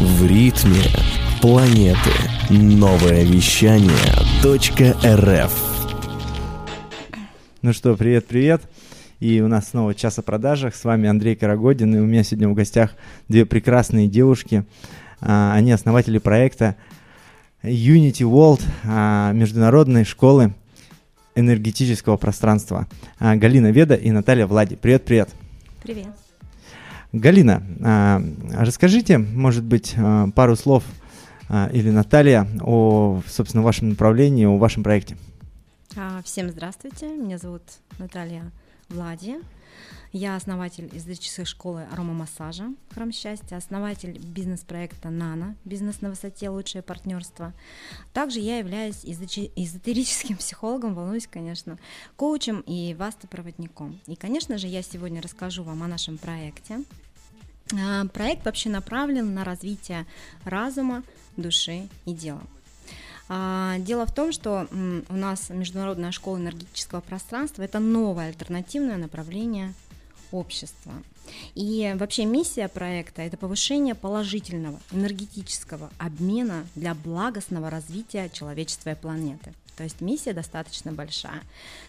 В ритме планеты. Новое вещание .рф Ну что, привет-привет. И у нас снова час о продажах. С вами Андрей Карагодин. И у меня сегодня в гостях две прекрасные девушки. А, они основатели проекта Unity World, а, международной школы энергетического пространства. А, Галина Веда и Наталья Влади. Привет-привет. Привет. Галина, а, расскажите, может быть, а, пару слов а, или Наталья о, собственно, вашем направлении, о вашем проекте. Всем здравствуйте, меня зовут Наталья Влади. Я основатель эзотерической школы аромамассажа «Храм счастья», основатель бизнес-проекта «Нано», бизнес на высоте, лучшее партнерство. Также я являюсь эзотерическим психологом, волнуюсь, конечно, коучем и вастопроводником. И, конечно же, я сегодня расскажу вам о нашем проекте. А, проект вообще направлен на развитие разума, души и дела. А, дело в том, что у нас Международная школа энергетического пространства – это новое альтернативное направление общества. И вообще миссия проекта – это повышение положительного энергетического обмена для благостного развития человечества и планеты. То есть миссия достаточно большая.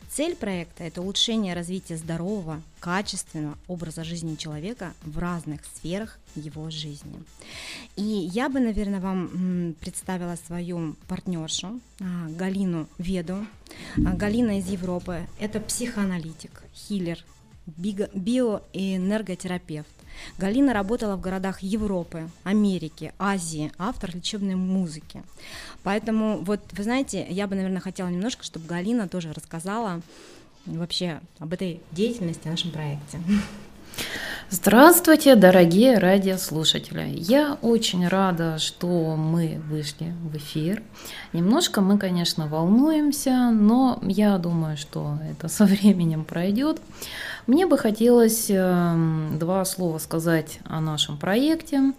Цель проекта – это улучшение развития здорового, качественного образа жизни человека в разных сферах его жизни. И я бы, наверное, вам представила свою партнершу а, Галину Веду. А, Галина из Европы – это психоаналитик, хиллер, биоэнерготерапевт. Галина работала в городах Европы, Америки, Азии, автор лечебной музыки. Поэтому, вот, вы знаете, я бы, наверное, хотела немножко, чтобы Галина тоже рассказала вообще об этой деятельности, о нашем проекте. Здравствуйте, дорогие радиослушатели! Я очень рада, что мы вышли в эфир. Немножко мы, конечно, волнуемся, но я думаю, что это со временем пройдет. Мне бы хотелось эм, два слова сказать о нашем проекте.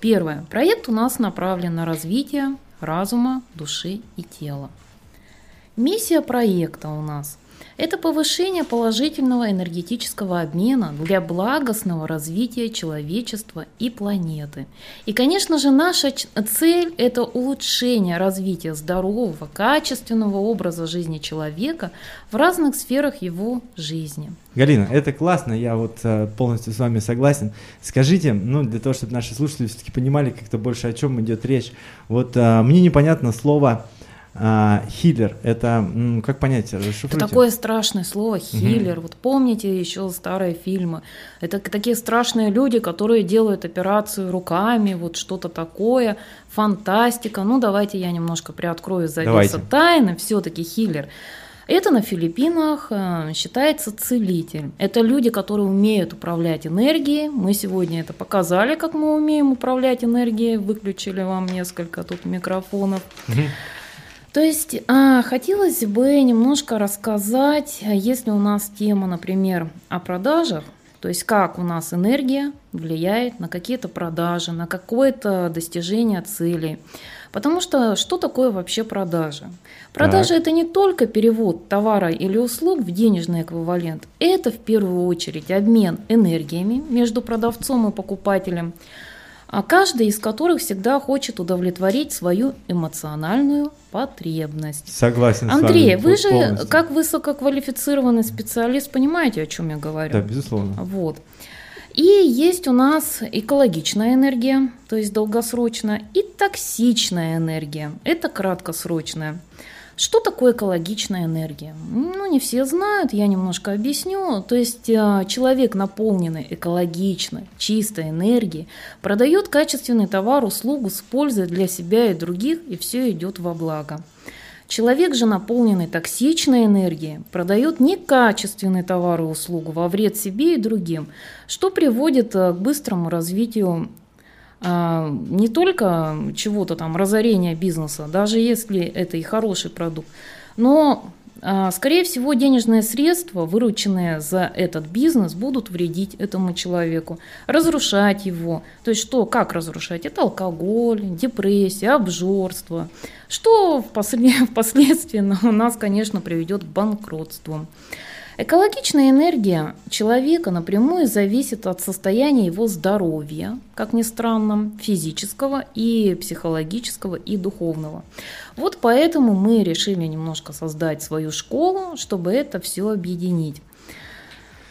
Первое. Проект у нас направлен на развитие разума, души и тела. Миссия проекта у нас это повышение положительного энергетического обмена для благостного развития человечества и планеты. И, конечно же, наша цель – это улучшение развития здорового, качественного образа жизни человека в разных сферах его жизни. Галина, это классно, я вот э, полностью с вами согласен. Скажите, ну, для того, чтобы наши слушатели все-таки понимали как-то больше, о чем идет речь. Вот э, мне непонятно слово а, хиллер, это как понять? Это такое страшное слово хиллер. Угу. Вот помните еще старые фильмы? Это такие страшные люди, которые делают операцию руками, вот что-то такое, фантастика. Ну давайте я немножко приоткрою завесу тайны. Все-таки хиллер. Это на Филиппинах э, считается целитель. Это люди, которые умеют управлять энергией. Мы сегодня это показали, как мы умеем управлять энергией. Выключили вам несколько тут микрофонов. Угу. То есть а, хотелось бы немножко рассказать, если у нас тема, например, о продажах, то есть как у нас энергия влияет на какие-то продажи, на какое-то достижение целей. Потому что что такое вообще продажа? Продажа так. это не только перевод товара или услуг в денежный эквивалент, это в первую очередь обмен энергиями между продавцом и покупателем, а каждый из которых всегда хочет удовлетворить свою эмоциональную потребность. Согласен Андрей, с вами вы же полностью. как высококвалифицированный специалист понимаете, о чем я говорю? Да, безусловно. Вот. И есть у нас экологичная энергия, то есть долгосрочная, и токсичная энергия, это краткосрочная. Что такое экологичная энергия? Ну, не все знают, я немножко объясню. То есть э, человек, наполненный экологичной, чистой энергией, продает качественный товар, услугу с пользой для себя и других, и все идет во благо. Человек же, наполненный токсичной энергией, продает некачественный товар и услугу во вред себе и другим, что приводит э, к быстрому развитию а, не только чего-то там, разорения бизнеса, даже если это и хороший продукт, но а, Скорее всего, денежные средства, вырученные за этот бизнес, будут вредить этому человеку, разрушать его. То есть что, как разрушать? Это алкоголь, депрессия, обжорство, что впоследствии нас, конечно, приведет к банкротству. Экологичная энергия человека напрямую зависит от состояния его здоровья, как ни странно, физического и психологического и духовного. Вот поэтому мы решили немножко создать свою школу, чтобы это все объединить.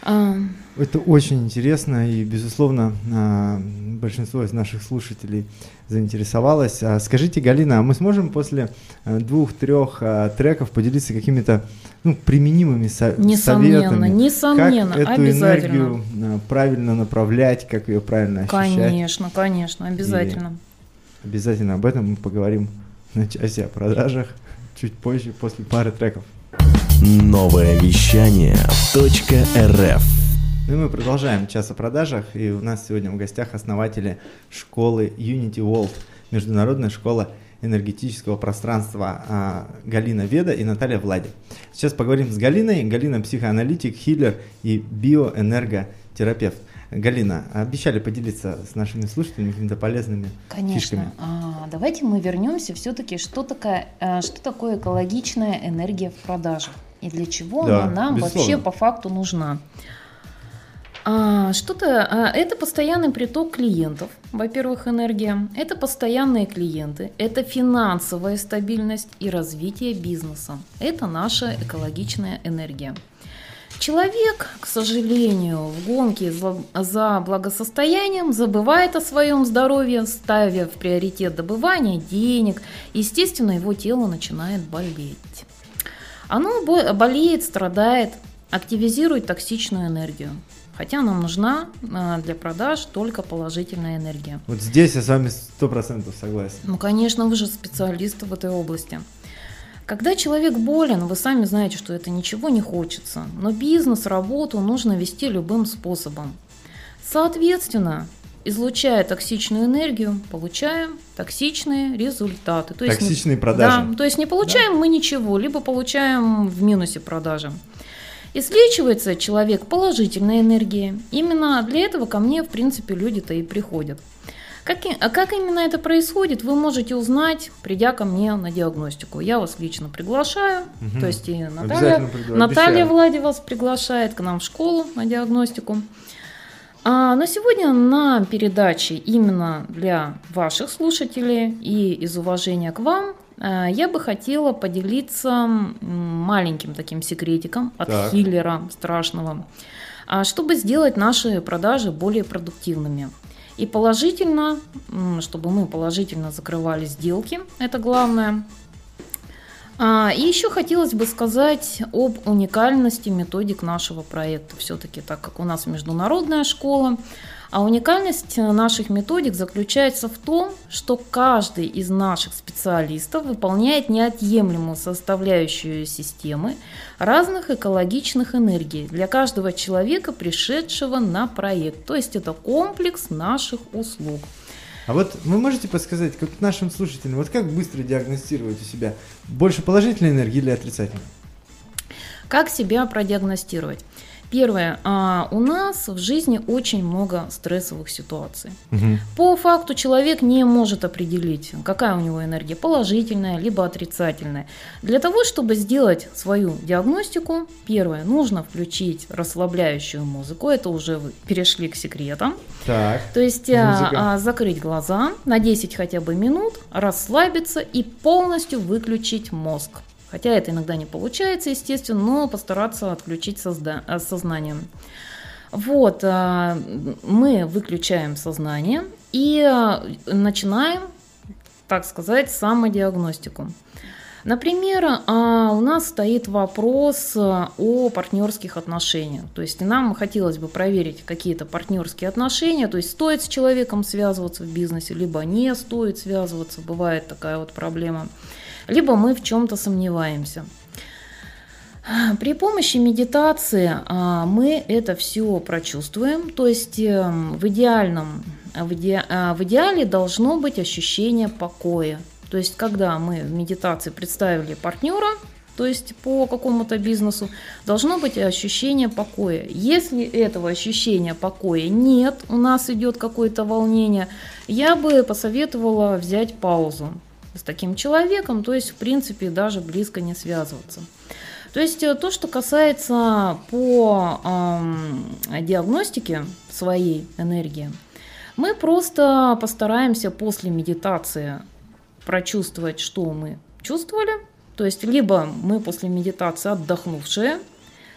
А, это очень интересно, и, безусловно, а, большинство из наших слушателей заинтересовалось. А скажите, Галина, а мы сможем после двух-трех треков поделиться какими-то ну, применимыми со- несомненно, советами? Несомненно, как эту энергию правильно направлять, как ее правильно ощущать? Конечно, конечно, обязательно. И обязательно об этом мы поговорим на части о продажах чуть позже, после пары треков. Новое вещание .рф ну и мы продолжаем час о продажах, и у нас сегодня в гостях основатели школы Unity World, международная школа энергетического пространства а, Галина Веда и Наталья Влади. Сейчас поговорим с Галиной. Галина психоаналитик, хиллер и биоэнерготерапевт. Галина, обещали поделиться с нашими слушателями какими-то полезными Конечно. фишками. А, давайте мы вернемся все-таки, что, такое, э, что такое экологичная энергия в продажах и для чего да, она нам безусловно. вообще по факту нужна. А, что-то, а, это постоянный приток клиентов, во-первых, энергия, это постоянные клиенты, это финансовая стабильность и развитие бизнеса. Это наша экологичная энергия. Человек, к сожалению, в гонке за, за благосостоянием забывает о своем здоровье, ставя в приоритет добывание денег. Естественно, его тело начинает болеть. Оно болеет, страдает, активизирует токсичную энергию. Хотя нам нужна а, для продаж только положительная энергия. Вот здесь я с вами сто процентов согласен. Ну, конечно, вы же специалист в этой области. Когда человек болен, вы сами знаете, что это ничего не хочется, но бизнес, работу нужно вести любым способом. Соответственно, излучая токсичную энергию, получаем токсичные результаты. То Токсичные не, продажи. Да, то есть не получаем да? мы ничего, либо получаем в минусе продажи. Излечивается человек положительной энергией. Именно для этого ко мне, в принципе, люди-то и приходят. Как, а как именно это происходит, вы можете узнать, придя ко мне на диагностику. Я вас лично приглашаю, угу. то есть и Наталья, Наталья Влади вас приглашает к нам в школу на диагностику. А на сегодня на передаче именно для ваших слушателей и из уважения к вам э, я бы хотела поделиться маленьким таким секретиком от так. хиллера страшного, а, чтобы сделать наши продажи более продуктивными. И положительно, чтобы мы положительно закрывали сделки, это главное. А, и еще хотелось бы сказать об уникальности методик нашего проекта. Все-таки, так как у нас международная школа, а уникальность наших методик заключается в том, что каждый из наших специалистов выполняет неотъемлемую составляющую системы разных экологичных энергий для каждого человека, пришедшего на проект. То есть это комплекс наших услуг. А вот вы можете подсказать, как нашим слушателям, вот как быстро диагностировать у себя больше положительной энергии или отрицательной? Как себя продиагностировать? Первое. А, у нас в жизни очень много стрессовых ситуаций. Угу. По факту человек не может определить, какая у него энергия, положительная либо отрицательная. Для того, чтобы сделать свою диагностику, первое, нужно включить расслабляющую музыку. Это уже вы перешли к секретам. Так. То есть а, а, закрыть глаза на 10 хотя бы минут, расслабиться и полностью выключить мозг. Хотя это иногда не получается, естественно, но постараться отключить созда- э, сознание. Вот, э, мы выключаем сознание и э, начинаем, так сказать, самодиагностику. Например, у нас стоит вопрос о партнерских отношениях. То есть нам хотелось бы проверить какие-то партнерские отношения, то есть стоит с человеком связываться в бизнесе, либо не стоит связываться, бывает такая вот проблема либо мы в чем-то сомневаемся. При помощи медитации а, мы это все прочувствуем, то есть эм, в идеальном, в, иде, а, в идеале должно быть ощущение покоя. То есть когда мы в медитации представили партнера, то есть по какому-то бизнесу, должно быть ощущение покоя. Если этого ощущения покоя нет, у нас идет какое-то волнение, я бы посоветовала взять паузу с таким человеком, то есть, в принципе, даже близко не связываться. То есть э, то, что касается по эм, диагностике своей энергии, мы просто постараемся после медитации прочувствовать, что мы чувствовали. То есть либо мы после медитации отдохнувшие,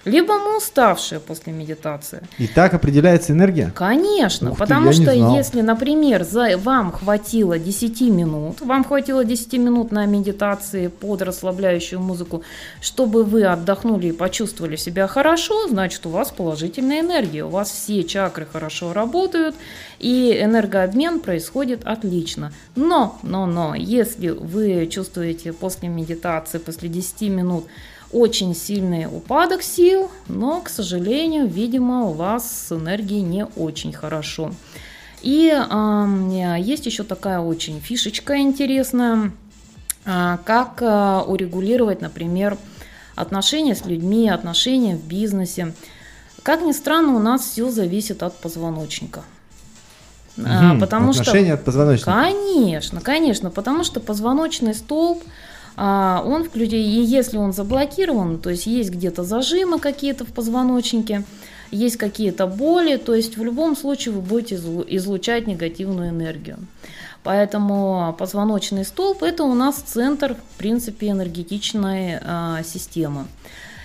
либо мы уставшие после медитации. И так определяется энергия? Конечно, Ух ты, потому не что если, например, за, вам хватило 10 минут, вам хватило 10 минут на медитации под расслабляющую музыку, чтобы вы отдохнули и почувствовали себя хорошо, значит у вас положительная энергия, у вас все чакры хорошо работают, и энергообмен происходит отлично. Но, но, но, если вы чувствуете после медитации, после 10 минут очень сильный упадок сил, но, к сожалению, видимо, у вас с энергией не очень хорошо. И а, есть еще такая очень фишечка интересная, а, как а, урегулировать, например, отношения с людьми, отношения в бизнесе. Как ни странно, у нас все зависит от позвоночника. Мгм. Потому что Отношения от позвоночника. Конечно, конечно, потому что позвоночный столб, он включен, и если он заблокирован, то есть есть где-то зажимы какие-то в позвоночнике, есть какие-то боли, то есть в любом случае вы будете излу- излучать негативную энергию. Поэтому позвоночный столб это у нас центр, в принципе, энергетичной а, системы.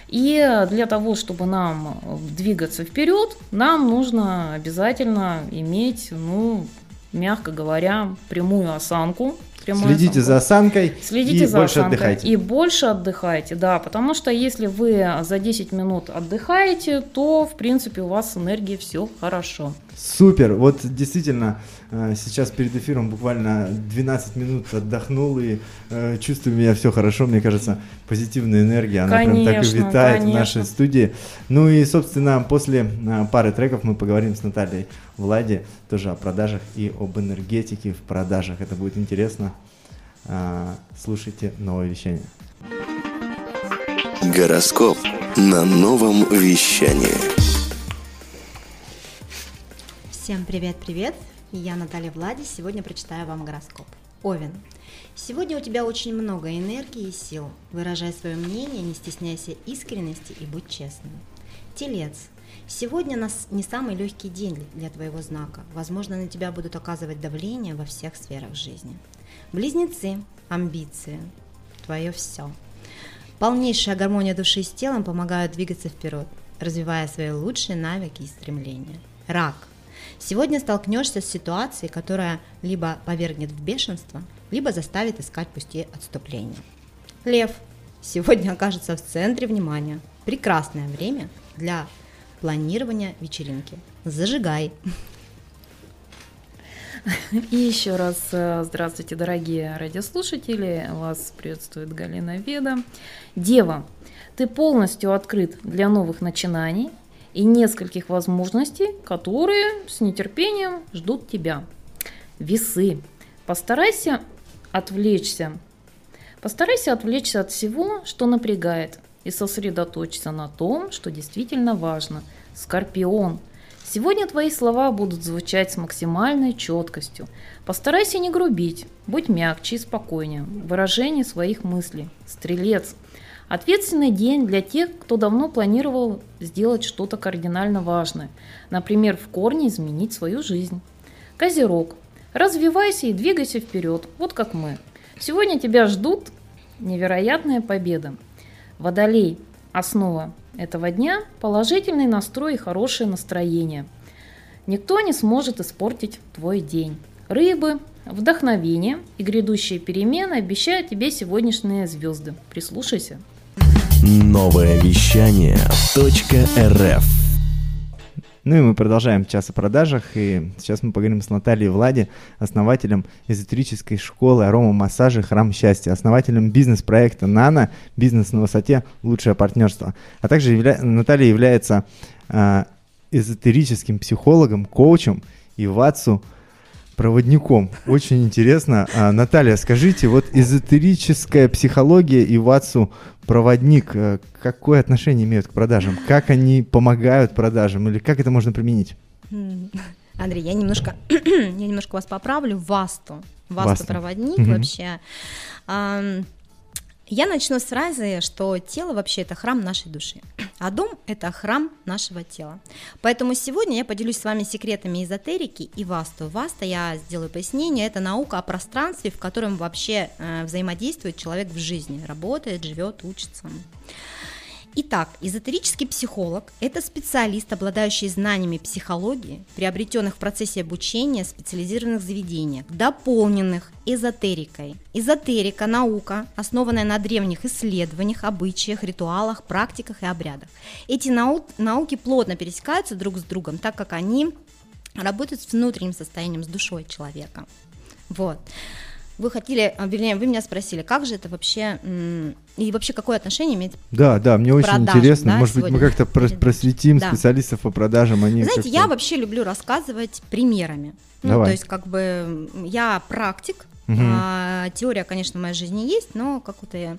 И для того, чтобы нам двигаться вперед, нам нужно обязательно иметь, ну, мягко говоря, прямую осанку. Прямую Следите осанку. за осанкой Следите и за больше осанкой. отдыхайте. И больше отдыхайте, да, потому что если вы за 10 минут отдыхаете, то, в принципе, у вас с энергией все хорошо. Супер. Вот действительно, э, сейчас перед эфиром буквально 12 минут отдохнул и э, чувствую меня все хорошо. Мне кажется, позитивная энергия, она прям так и Конечно, витает в конечно. нашей студии. Ну и, собственно, после э, пары треков мы поговорим с Натальей Влади тоже о продажах и об энергетике в продажах. Это будет интересно. Слушайте новое вещание. Гороскоп на новом вещании. Всем привет-привет! Я Наталья Влади. Сегодня прочитаю вам гороскоп. Овен. Сегодня у тебя очень много энергии и сил. Выражай свое мнение, не стесняйся искренности и будь честным. Телец. Сегодня нас не самый легкий день для твоего знака. Возможно, на тебя будут оказывать давление во всех сферах жизни. Близнецы. Амбиции. Твое все. Полнейшая гармония души с телом помогают двигаться вперед, развивая свои лучшие навыки и стремления. Рак. Сегодня столкнешься с ситуацией, которая либо повергнет в бешенство, либо заставит искать пути отступления. Лев. Сегодня окажется в центре внимания. Прекрасное время для планирования вечеринки. Зажигай. И еще раз э, здравствуйте, дорогие радиослушатели. Вас приветствует Галина Веда. Дева, ты полностью открыт для новых начинаний и нескольких возможностей, которые с нетерпением ждут тебя. Весы. Постарайся отвлечься. Постарайся отвлечься от всего, что напрягает, и сосредоточься на том, что действительно важно. Скорпион. Сегодня твои слова будут звучать с максимальной четкостью. Постарайся не грубить, будь мягче и спокойнее в выражении своих мыслей. Стрелец. Ответственный день для тех, кто давно планировал сделать что-то кардинально важное. Например, в корне изменить свою жизнь. Козерог. Развивайся и двигайся вперед, вот как мы. Сегодня тебя ждут невероятная победа. Водолей. Основа этого дня – положительный настрой и хорошее настроение. Никто не сможет испортить твой день. Рыбы, вдохновение и грядущие перемены обещают тебе сегодняшние звезды. Прислушайся. Новое вещание .рф Ну и мы продолжаем час о продажах, и сейчас мы поговорим с Натальей Влади, основателем эзотерической школы арома массажа «Храм счастья», основателем бизнес-проекта «Нано. Бизнес на высоте. Лучшее партнерство». А также явля... Наталья является а, эзотерическим психологом, коучем и ВАЦу проводником. Очень интересно. А, Наталья, скажите, вот эзотерическая психология и ВАЦу проводник, э, какое отношение имеют к продажам? Как они помогают продажам? Или как это можно применить? Андрей, я немножко, я немножко вас поправлю. Васту. Васту. Васту проводник Мгм. вообще. Я начну с фразы, что тело вообще это храм нашей души, а дом это храм нашего тела. Поэтому сегодня я поделюсь с вами секретами эзотерики и васту. Васта, я сделаю пояснение, это наука о пространстве, в котором вообще э, взаимодействует человек в жизни, работает, живет, учится. Итак, эзотерический психолог – это специалист, обладающий знаниями психологии, приобретенных в процессе обучения в специализированных заведениях, дополненных эзотерикой. Эзотерика – наука, основанная на древних исследованиях, обычаях, ритуалах, практиках и обрядах. Эти нау- науки плотно пересекаются друг с другом, так как они работают с внутренним состоянием, с душой человека. Вот вы хотели, а, вернее, вы меня спросили, как же это вообще, и вообще какое отношение имеет Да, да, мне очень продажам, интересно, да, может быть, мы как-то просветим да. специалистов по продажам, они Знаете, я вообще люблю рассказывать примерами. Ну, Давай. то есть, как бы, я практик, угу. а, теория, конечно, в моей жизни есть, но как-то я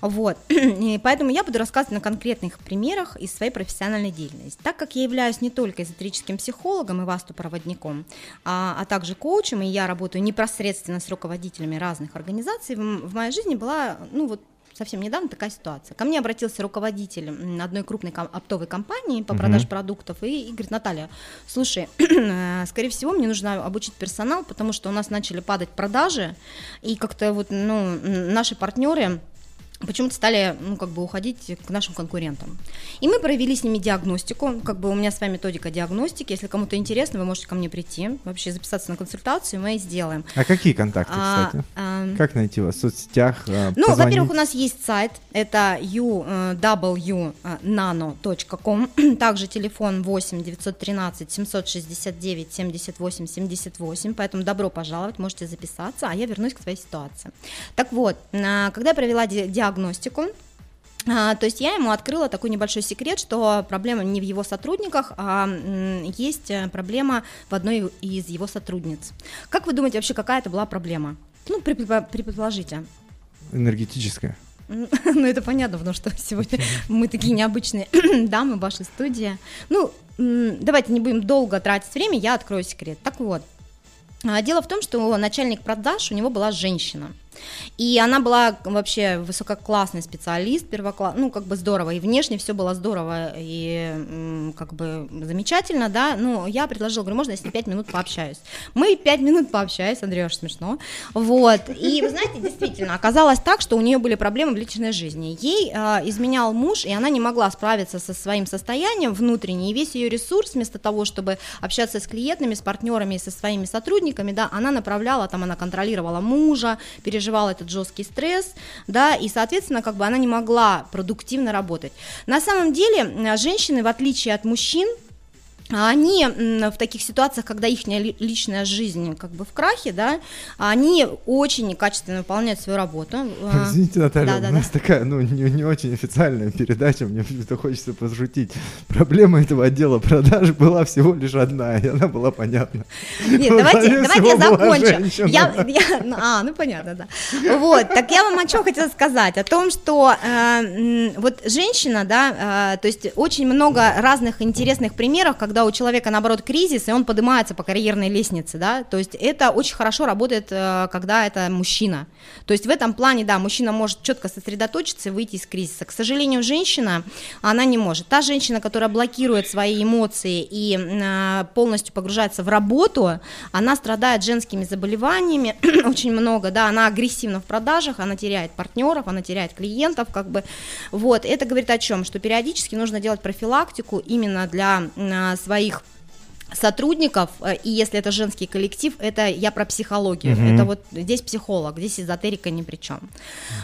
вот. И поэтому я буду рассказывать на конкретных примерах из своей профессиональной деятельности. Так как я являюсь не только эзотерическим психологом и васту-проводником, а, а также коучем, и я работаю непосредственно с руководителями разных организаций, в, в моей жизни была, ну вот, совсем недавно такая ситуация. Ко мне обратился руководитель одной крупной оптовой компании по продаже uh-huh. продуктов и, и говорит, Наталья, слушай, скорее всего, мне нужно обучить персонал, потому что у нас начали падать продажи, и как-то вот, ну, наши партнеры почему-то стали, ну, как бы уходить к нашим конкурентам. И мы провели с ними диагностику, как бы у меня с вами методика диагностики, если кому-то интересно, вы можете ко мне прийти, вообще записаться на консультацию, мы сделаем. А какие контакты, а, кстати? А, как найти вас в соцсетях? А, ну, во-первых, у нас есть сайт, это uwnano.com, э, также телефон 8 913 769 78 78, поэтому добро пожаловать, можете записаться, а я вернусь к своей ситуации. Так вот, а, когда я провела диагностику, диагностику. А, то есть я ему открыла такой небольшой секрет, что проблема не в его сотрудниках, а есть э, проблема в одной из его сотрудниц. Как вы думаете вообще, какая это была проблема? Ну, предположите. Энергетическая. Ну, это понятно, потому что сегодня мы такие необычные дамы в вашей студии. Ну, давайте не будем долго тратить время, я открою секрет. Так вот, а, дело в том, что начальник продаж у него была женщина – и она была вообще высококлассный специалист, первокласс, ну, как бы здорово, и внешне все было здорово и как бы замечательно, да, ну, я предложила, говорю, можно я с ней 5 минут пообщаюсь. Мы 5 минут пообщались, Андрей, смешно, вот, и, вы знаете, действительно, оказалось так, что у нее были проблемы в личной жизни. Ей э, изменял муж, и она не могла справиться со своим состоянием внутренним, и весь ее ресурс, вместо того, чтобы общаться с клиентами, с партнерами и со своими сотрудниками, да, она направляла, там, она контролировала мужа, переживала переживала этот жесткий стресс, да, и, соответственно, как бы она не могла продуктивно работать. На самом деле, женщины, в отличие от мужчин, они в таких ситуациях, когда их личная жизнь как бы в крахе, да, они очень некачественно выполняют свою работу. А, Извините, Наталья, да, у да, нас да. такая, ну, не, не очень официальная передача, мне почему-то хочется пошутить. Проблема этого отдела продаж была всего лишь одна, и она была понятна. Нет, давайте, давайте я закончу. Я, я, ну, а, ну понятно, да. Вот, так я вам о чем хотела сказать, о том, что э, вот женщина, да, э, то есть очень много разных интересных примеров, когда когда у человека, наоборот, кризис, и он поднимается по карьерной лестнице, да, то есть это очень хорошо работает, э, когда это мужчина. То есть в этом плане, да, мужчина может четко сосредоточиться и выйти из кризиса. К сожалению, женщина, она не может. Та женщина, которая блокирует свои эмоции и э, полностью погружается в работу, она страдает женскими заболеваниями очень много, да, она агрессивна в продажах, она теряет партнеров, она теряет клиентов, как бы, вот, это говорит о чем, что периодически нужно делать профилактику именно для э, своих сотрудников, э, и если это женский коллектив, это я про психологию, угу. это вот здесь психолог, здесь эзотерика ни при чем.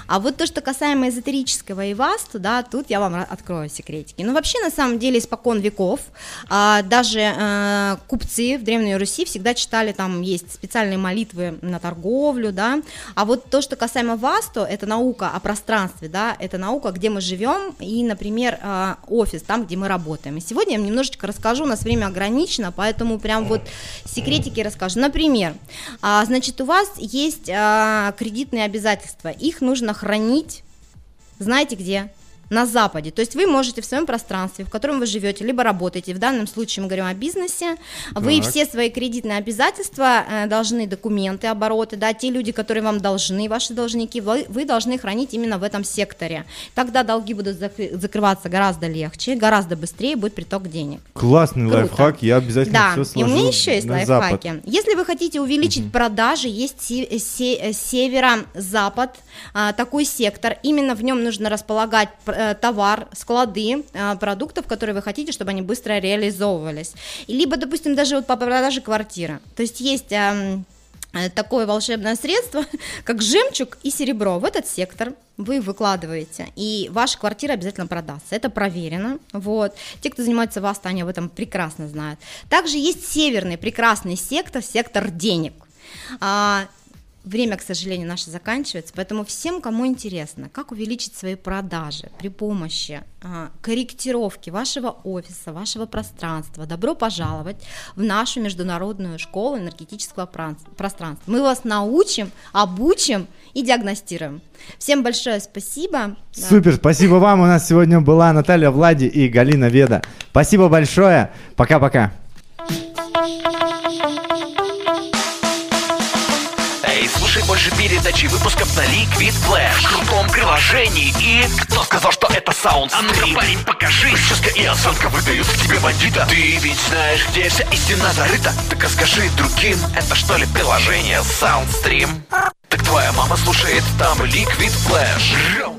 А вот то, что касаемо эзотерического и васту, да, тут я вам открою секретики. Ну, вообще, на самом деле, испокон веков, а, даже а, купцы в Древней Руси всегда читали, там есть специальные молитвы на торговлю, да, а вот то, что касаемо васту, это наука о пространстве, да, это наука, где мы живем, и, например, а, офис, там, где мы работаем. И сегодня я вам немножечко расскажу, у нас время ограничено, поэтому прям вот секретики расскажу. Например, а, значит, у вас есть а, кредитные обязательства, их нужно хранить, знаете где? На Западе. То есть вы можете в своем пространстве, в котором вы живете, либо работаете, в данном случае мы говорим о бизнесе, вы Так. все свои кредитные обязательства э, должны, документы, обороты, да, те люди, которые вам должны, ваши должники, вы, вы должны хранить именно в этом секторе. Тогда долги будут закры- закрываться гораздо легче, гораздо быстрее будет приток денег. Классный Круто. лайфхак, я обязательно Да, все и сложу у меня еще есть лайфхаки. Запад. Если вы хотите увеличить продажи, есть се- се- северо-запад, а, такой сектор. Именно в нем нужно располагать товар, склады э, продуктов, которые вы хотите, чтобы они быстро реализовывались. Либо, допустим, даже вот по продаже квартиры. То есть есть эм, э, такое волшебное средство, как жемчуг и серебро. В этот сектор вы выкладываете, и ваша квартира обязательно продастся. Это проверено. Вот. Те, кто занимается в Астане, об этом прекрасно знают. Также есть северный прекрасный сектор, сектор денег. Время, к сожалению, наше заканчивается, поэтому всем, кому интересно, как увеличить свои продажи при помощи а, корректировки вашего офиса, вашего пространства, добро пожаловать в нашу международную школу энергетического пространства. Мы вас научим, обучим и диагностируем. Всем большое спасибо. Супер, спасибо вам. У нас сегодня была Наталья Влади и Галина Веда. Спасибо большое. Пока-пока. Больше передачи выпусков на Liquid Flash. В крутом приложении и... Кто сказал, что это саунд? А ну-ка, парень, покажи. Прическа и осанка выдают в тебе бандита. Ты ведь знаешь, где вся истина зарыта? Так расскажи другим, это что ли приложение Soundstream? Так твоя мама слушает там Liquid Flash